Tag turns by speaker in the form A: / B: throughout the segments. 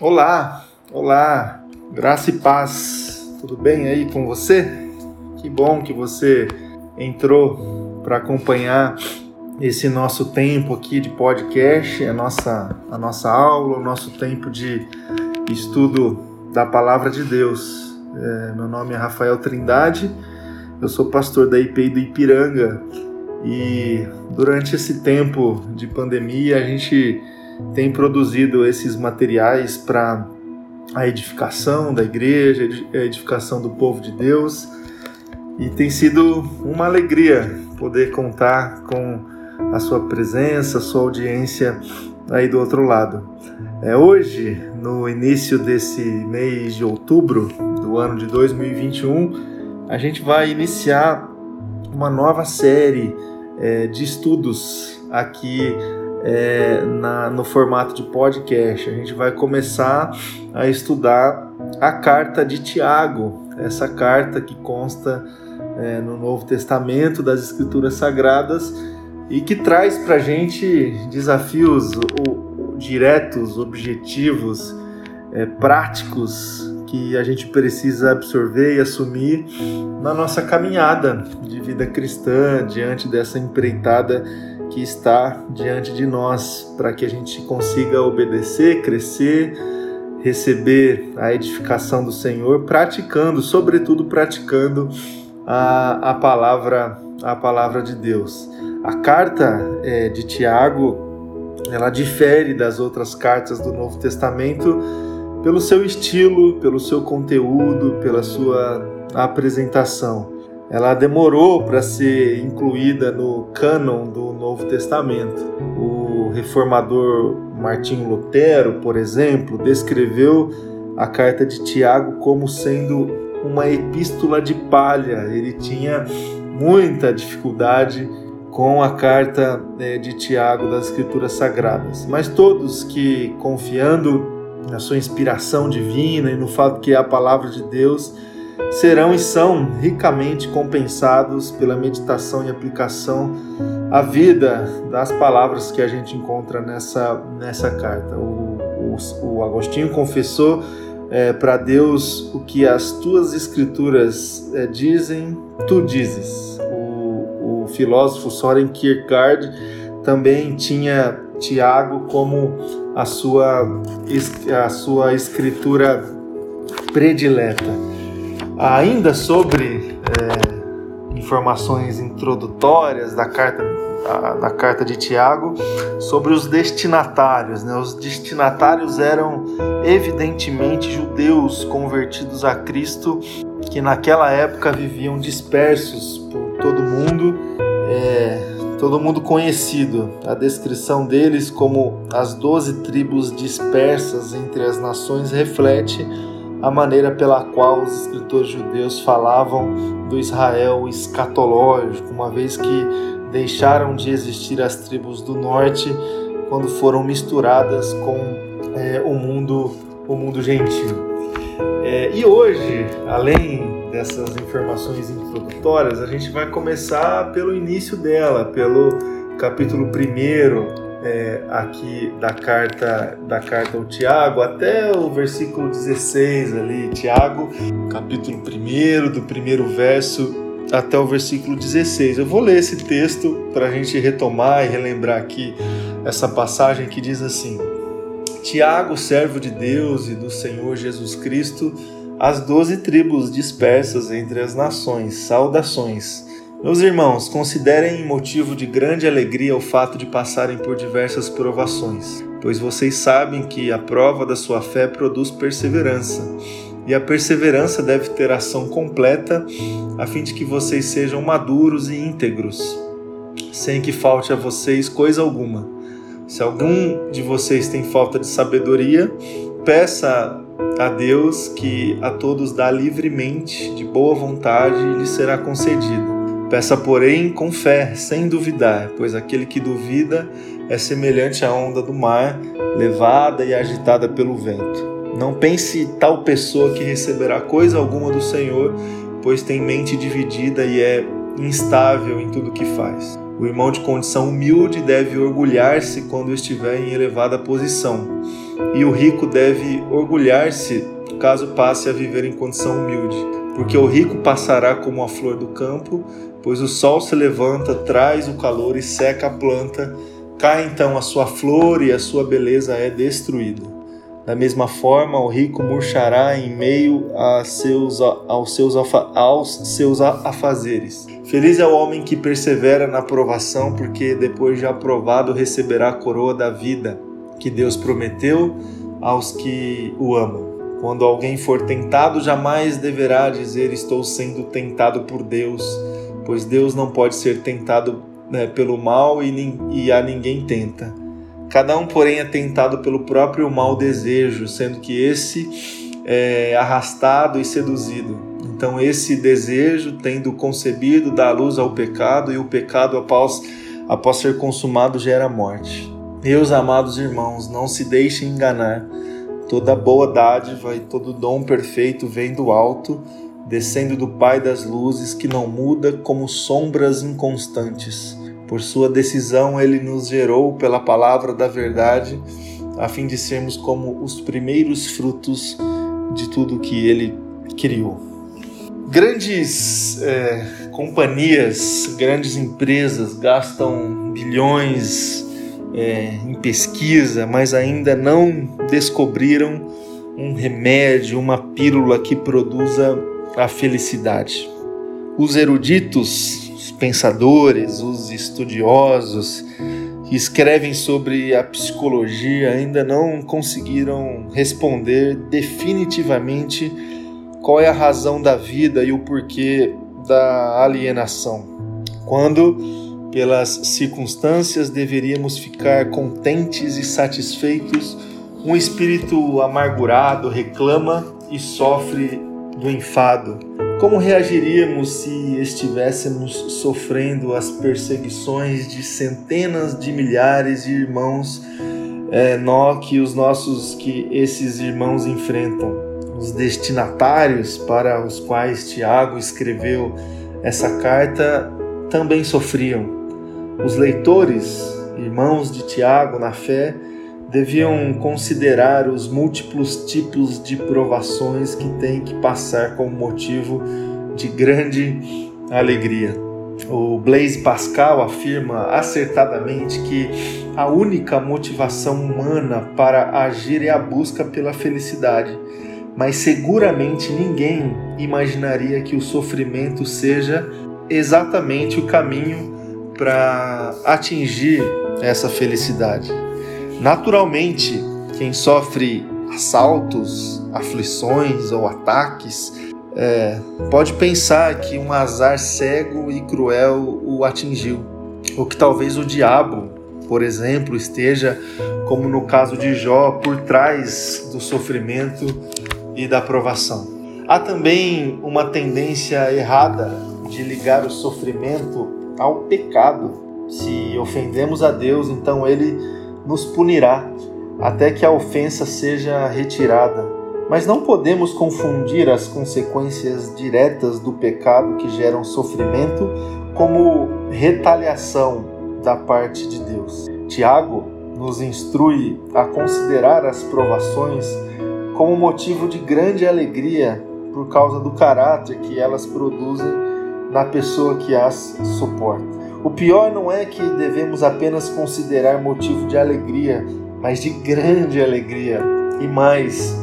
A: Olá, olá, graça e paz, tudo bem aí com você? Que bom que você entrou para acompanhar esse nosso tempo aqui de podcast, a nossa, a nossa aula, o nosso tempo de estudo da Palavra de Deus. É, meu nome é Rafael Trindade, eu sou pastor da IPI do Ipiranga e durante esse tempo de pandemia a gente tem produzido esses materiais para a edificação da igreja, a edificação do povo de Deus. E tem sido uma alegria poder contar com a sua presença, a sua audiência aí do outro lado. É hoje, no início desse mês de outubro do ano de 2021, a gente vai iniciar uma nova série é, de estudos aqui é, na, no formato de podcast. A gente vai começar a estudar a carta de Tiago, essa carta que consta é, no Novo Testamento das Escrituras Sagradas e que traz para a gente desafios diretos, objetivos, é, práticos que a gente precisa absorver e assumir na nossa caminhada de vida cristã diante dessa empreitada que está diante de nós, para que a gente consiga obedecer, crescer, receber a edificação do Senhor, praticando, sobretudo praticando a, a palavra a palavra de Deus. A carta é, de Tiago ela difere das outras cartas do Novo Testamento pelo seu estilo, pelo seu conteúdo, pela sua apresentação ela demorou para ser incluída no cânon do Novo Testamento. O reformador Martinho Lutero, por exemplo, descreveu a carta de Tiago como sendo uma epístola de palha. Ele tinha muita dificuldade com a carta né, de Tiago das Escrituras Sagradas. Mas todos que, confiando na sua inspiração divina e no fato que é a palavra de Deus, serão e são ricamente compensados pela meditação e aplicação à vida das palavras que a gente encontra nessa, nessa carta. O, o, o Agostinho confessou é, para Deus o que as tuas escrituras é, dizem, tu dizes. O, o filósofo Soren Kierkegaard também tinha Tiago como a sua, a sua escritura predileta. Ainda sobre é, informações introdutórias da carta, da, da, carta de Tiago, sobre os destinatários. Né? Os destinatários eram evidentemente judeus convertidos a Cristo que naquela época viviam dispersos por todo mundo. É, todo mundo conhecido. A descrição deles como as doze tribos dispersas entre as nações reflete a maneira pela qual os escritores judeus falavam do Israel escatológico, uma vez que deixaram de existir as tribos do norte quando foram misturadas com é, o mundo o mundo gentil. É, e hoje, além dessas informações introdutórias, a gente vai começar pelo início dela, pelo capítulo 1 é, aqui da carta da carta ao Tiago até o versículo 16 ali, Tiago, capítulo 1, do primeiro verso até o versículo 16. Eu vou ler esse texto para a gente retomar e relembrar aqui essa passagem que diz assim: Tiago, servo de Deus e do Senhor Jesus Cristo, as doze tribos dispersas entre as nações, saudações. Meus irmãos, considerem motivo de grande alegria o fato de passarem por diversas provações, pois vocês sabem que a prova da sua fé produz perseverança, e a perseverança deve ter ação completa, a fim de que vocês sejam maduros e íntegros, sem que falte a vocês coisa alguma. Se algum de vocês tem falta de sabedoria, peça a Deus que a todos dá livremente, de boa vontade, e lhe será concedido. Peça, porém, com fé, sem duvidar, pois aquele que duvida é semelhante à onda do mar, levada e agitada pelo vento. Não pense tal pessoa que receberá coisa alguma do Senhor, pois tem mente dividida e é instável em tudo que faz. O irmão de condição humilde deve orgulhar-se quando estiver em elevada posição e o rico deve orgulhar-se caso passe a viver em condição humilde, porque o rico passará como a flor do campo, pois o sol se levanta, traz o calor e seca a planta, cai então a sua flor e a sua beleza é destruída. Da mesma forma, o rico murchará em meio a seus, aos, seus, aos seus afazeres. Feliz é o homem que persevera na provação, porque depois de aprovado receberá a coroa da vida que Deus prometeu aos que o amam. Quando alguém for tentado, jamais deverá dizer estou sendo tentado por Deus, pois Deus não pode ser tentado né, pelo mal e, e a ninguém tenta Cada um, porém, é tentado pelo próprio mau desejo, sendo que esse é arrastado e seduzido. Então, esse desejo, tendo concebido, dá luz ao pecado, e o pecado, após, após ser consumado, gera morte. Meus amados irmãos, não se deixem enganar. Toda boa dádiva e todo dom perfeito vem do alto, descendo do Pai das luzes, que não muda como sombras inconstantes. Por sua decisão, ele nos gerou pela palavra da verdade, a fim de sermos como os primeiros frutos de tudo que ele criou. Grandes é, companhias, grandes empresas gastam bilhões é, em pesquisa, mas ainda não descobriram um remédio, uma pílula que produza a felicidade. Os eruditos pensadores, os estudiosos que escrevem sobre a psicologia ainda não conseguiram responder definitivamente qual é a razão da vida e o porquê da alienação. Quando, pelas circunstâncias, deveríamos ficar contentes e satisfeitos, um espírito amargurado reclama e sofre do enfado como reagiríamos se estivéssemos sofrendo as perseguições de centenas de milhares de irmãos é, nó que os nossos que esses irmãos enfrentam? Os destinatários para os quais Tiago escreveu essa carta também sofriam. Os leitores, irmãos de Tiago na fé, deviam considerar os múltiplos tipos de provações que têm que passar como motivo de grande alegria. O Blaise Pascal afirma acertadamente que a única motivação humana para agir é a busca pela felicidade, mas seguramente ninguém imaginaria que o sofrimento seja exatamente o caminho para atingir essa felicidade. Naturalmente, quem sofre assaltos, aflições ou ataques é, pode pensar que um azar cego e cruel o atingiu, ou que talvez o diabo, por exemplo, esteja, como no caso de Jó, por trás do sofrimento e da provação. Há também uma tendência errada de ligar o sofrimento ao pecado. Se ofendemos a Deus, então ele nos punirá até que a ofensa seja retirada. Mas não podemos confundir as consequências diretas do pecado que geram sofrimento como retaliação da parte de Deus. Tiago nos instrui a considerar as provações como motivo de grande alegria por causa do caráter que elas produzem na pessoa que as suporta. O pior não é que devemos apenas considerar motivo de alegria, mas de grande alegria. E mais,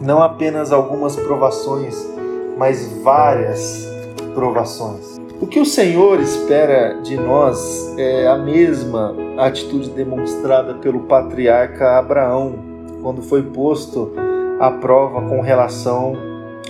A: não apenas algumas provações, mas várias provações. O que o Senhor espera de nós é a mesma atitude demonstrada pelo patriarca Abraão quando foi posto à prova com relação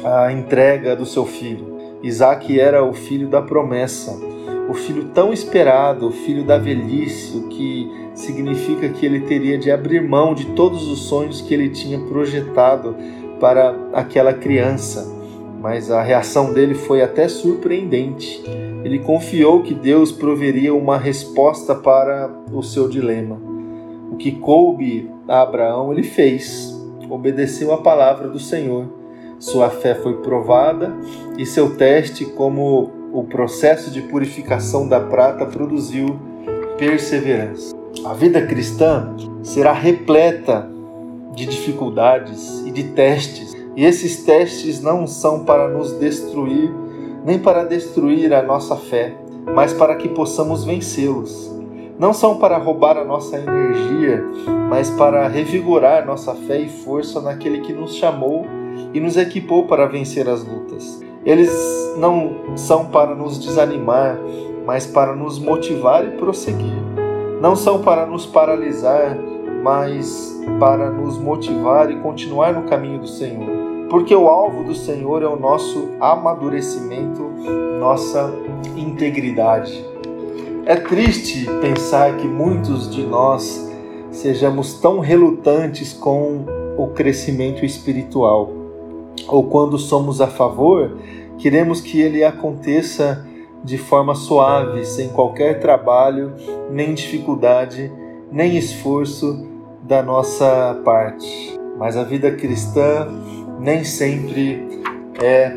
A: à entrega do seu filho. Isaac era o filho da promessa o filho tão esperado, o filho da velhice, o que significa que ele teria de abrir mão de todos os sonhos que ele tinha projetado para aquela criança. Mas a reação dele foi até surpreendente. Ele confiou que Deus proveria uma resposta para o seu dilema. O que coube a Abraão, ele fez. Obedeceu a palavra do Senhor. Sua fé foi provada e seu teste, como o processo de purificação da prata produziu perseverança. A vida cristã será repleta de dificuldades e de testes. E esses testes não são para nos destruir, nem para destruir a nossa fé, mas para que possamos vencê-los. Não são para roubar a nossa energia, mas para revigorar nossa fé e força naquele que nos chamou e nos equipou para vencer as lutas. Eles não são para nos desanimar, mas para nos motivar e prosseguir. Não são para nos paralisar, mas para nos motivar e continuar no caminho do Senhor. Porque o alvo do Senhor é o nosso amadurecimento, nossa integridade. É triste pensar que muitos de nós sejamos tão relutantes com o crescimento espiritual, ou quando somos a favor, queremos que ele aconteça de forma suave, sem qualquer trabalho, nem dificuldade, nem esforço da nossa parte. Mas a vida cristã nem sempre é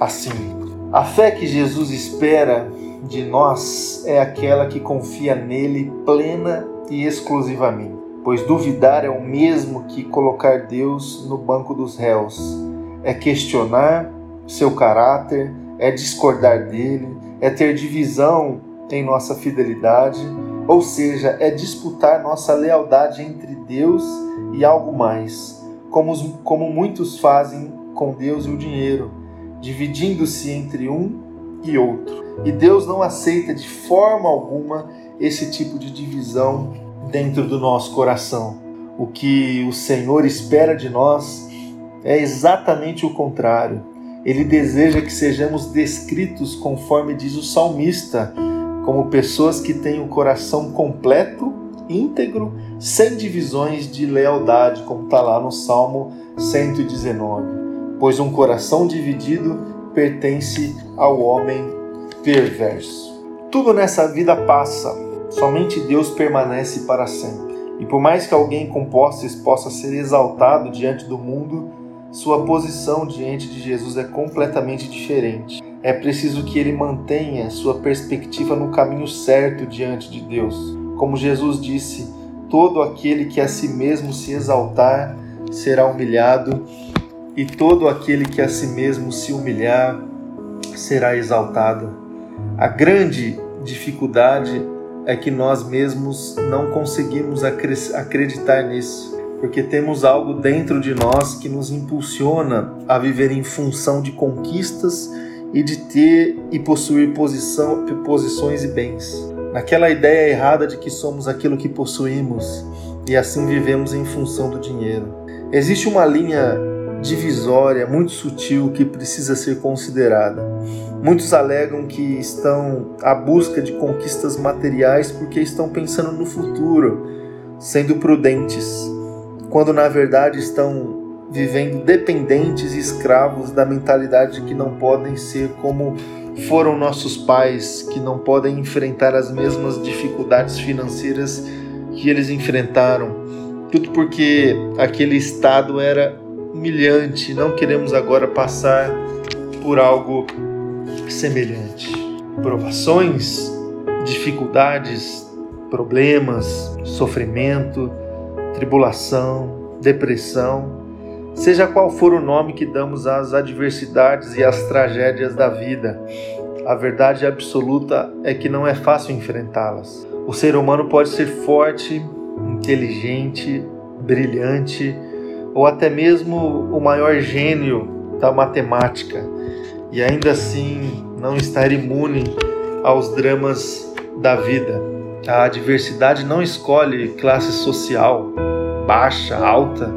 A: assim. A fé que Jesus espera de nós é aquela que confia nele plena e exclusivamente, pois duvidar é o mesmo que colocar Deus no banco dos réus, é questionar seu caráter, é discordar dele, é ter divisão em nossa fidelidade, ou seja, é disputar nossa lealdade entre Deus e algo mais, como, como muitos fazem com Deus e o dinheiro, dividindo-se entre um e outro. E Deus não aceita de forma alguma esse tipo de divisão dentro do nosso coração. O que o Senhor espera de nós é exatamente o contrário ele deseja que sejamos descritos conforme diz o salmista, como pessoas que têm o coração completo, íntegro, sem divisões de lealdade, como está lá no Salmo 119. Pois um coração dividido pertence ao homem perverso. Tudo nessa vida passa, somente Deus permanece para sempre. E por mais que alguém com posses possa ser exaltado diante do mundo, sua posição diante de Jesus é completamente diferente. É preciso que ele mantenha sua perspectiva no caminho certo diante de Deus. Como Jesus disse, todo aquele que a si mesmo se exaltar será humilhado, e todo aquele que a si mesmo se humilhar será exaltado. A grande dificuldade é que nós mesmos não conseguimos acreditar nisso porque temos algo dentro de nós que nos impulsiona a viver em função de conquistas e de ter e possuir posição, posições e bens. Naquela ideia errada de que somos aquilo que possuímos e assim vivemos em função do dinheiro. Existe uma linha divisória muito sutil que precisa ser considerada. Muitos alegam que estão à busca de conquistas materiais porque estão pensando no futuro, sendo prudentes quando na verdade estão vivendo dependentes e escravos da mentalidade que não podem ser como foram nossos pais, que não podem enfrentar as mesmas dificuldades financeiras que eles enfrentaram. Tudo porque aquele estado era humilhante, não queremos agora passar por algo semelhante. Provações, dificuldades, problemas, sofrimento, tribulação, depressão, seja qual for o nome que damos às adversidades e às tragédias da vida, a verdade absoluta é que não é fácil enfrentá-las. O ser humano pode ser forte, inteligente, brilhante ou até mesmo o maior gênio da matemática e ainda assim não estar imune aos dramas da vida. A adversidade não escolhe classe social, baixa, alta,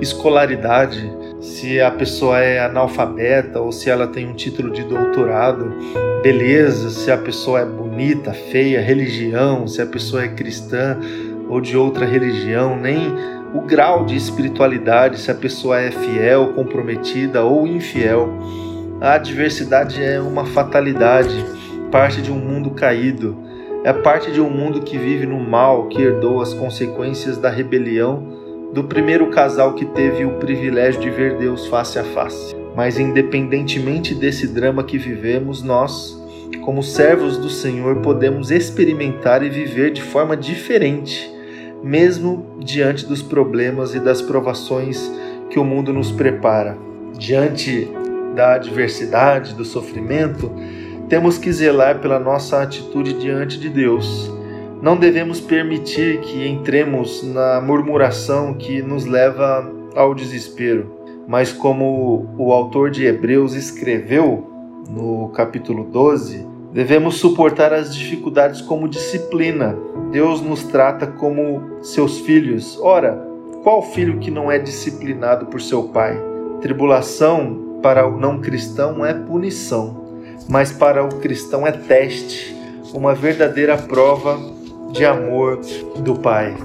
A: escolaridade, se a pessoa é analfabeta ou se ela tem um título de doutorado, beleza, se a pessoa é bonita, feia, religião, se a pessoa é cristã ou de outra religião, nem o grau de espiritualidade, se a pessoa é fiel, comprometida ou infiel. A adversidade é uma fatalidade, parte de um mundo caído é parte de um mundo que vive no mal, que herdou as consequências da rebelião do primeiro casal que teve o privilégio de ver Deus face a face. Mas, independentemente desse drama que vivemos, nós, como servos do Senhor, podemos experimentar e viver de forma diferente, mesmo diante dos problemas e das provações que o mundo nos prepara. Diante da adversidade, do sofrimento, temos que zelar pela nossa atitude diante de Deus. Não devemos permitir que entremos na murmuração que nos leva ao desespero, mas como o autor de Hebreus escreveu no capítulo 12, devemos suportar as dificuldades como disciplina. Deus nos trata como seus filhos. Ora, qual filho que não é disciplinado por seu pai? Tribulação para o não cristão é punição, mas para o cristão é teste, uma verdadeira prova de amor do Pai.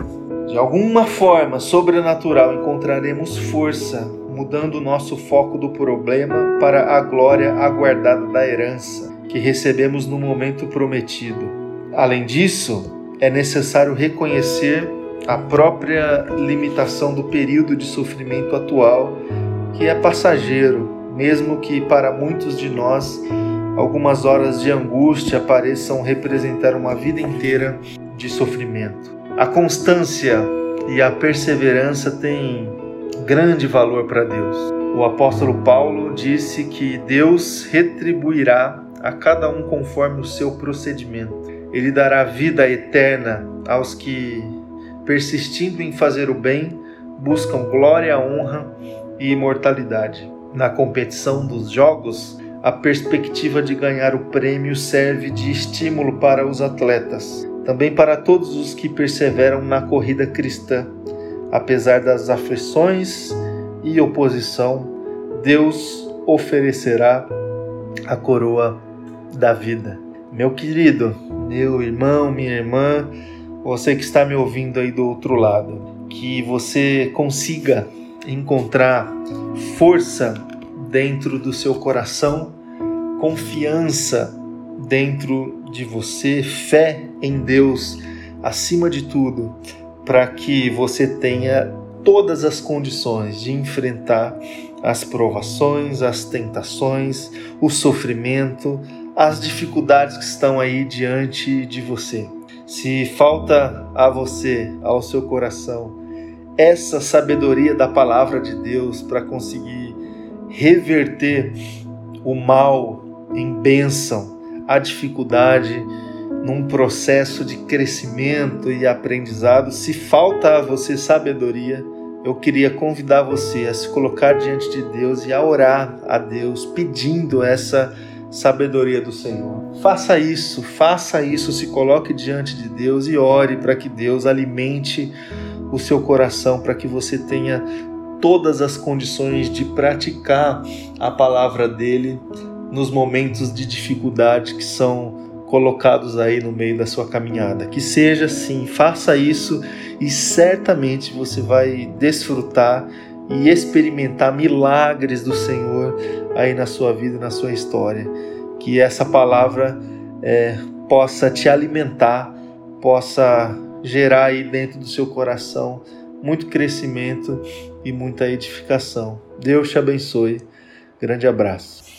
A: De alguma forma sobrenatural encontraremos força, mudando o nosso foco do problema para a glória aguardada da herança que recebemos no momento prometido. Além disso, é necessário reconhecer a própria limitação do período de sofrimento atual, que é passageiro, mesmo que para muitos de nós algumas horas de angústia pareçam representar uma vida inteira de sofrimento. A constância e a perseverança têm grande valor para Deus. O apóstolo Paulo disse que Deus retribuirá a cada um conforme o seu procedimento. Ele dará vida eterna aos que, persistindo em fazer o bem, buscam glória, honra e imortalidade. Na competição dos jogos, a perspectiva de ganhar o prêmio serve de estímulo para os atletas também para todos os que perseveram na corrida cristã. Apesar das aflições e oposição, Deus oferecerá a coroa da vida. Meu querido, meu irmão, minha irmã, você que está me ouvindo aí do outro lado, que você consiga encontrar força dentro do seu coração, confiança dentro de você, fé em Deus acima de tudo, para que você tenha todas as condições de enfrentar as provações, as tentações, o sofrimento, as dificuldades que estão aí diante de você. Se falta a você, ao seu coração, essa sabedoria da palavra de Deus para conseguir reverter o mal em bênção, a dificuldade num processo de crescimento e aprendizado, se falta a você sabedoria, eu queria convidar você a se colocar diante de Deus e a orar a Deus pedindo essa sabedoria do Senhor. Faça isso, faça isso, se coloque diante de Deus e ore para que Deus alimente o seu coração, para que você tenha todas as condições de praticar a palavra dele nos momentos de dificuldade que são colocados aí no meio da sua caminhada. Que seja assim, faça isso e certamente você vai desfrutar e experimentar milagres do Senhor aí na sua vida, na sua história. Que essa palavra é, possa te alimentar, possa gerar aí dentro do seu coração muito crescimento e muita edificação. Deus te abençoe. Grande abraço.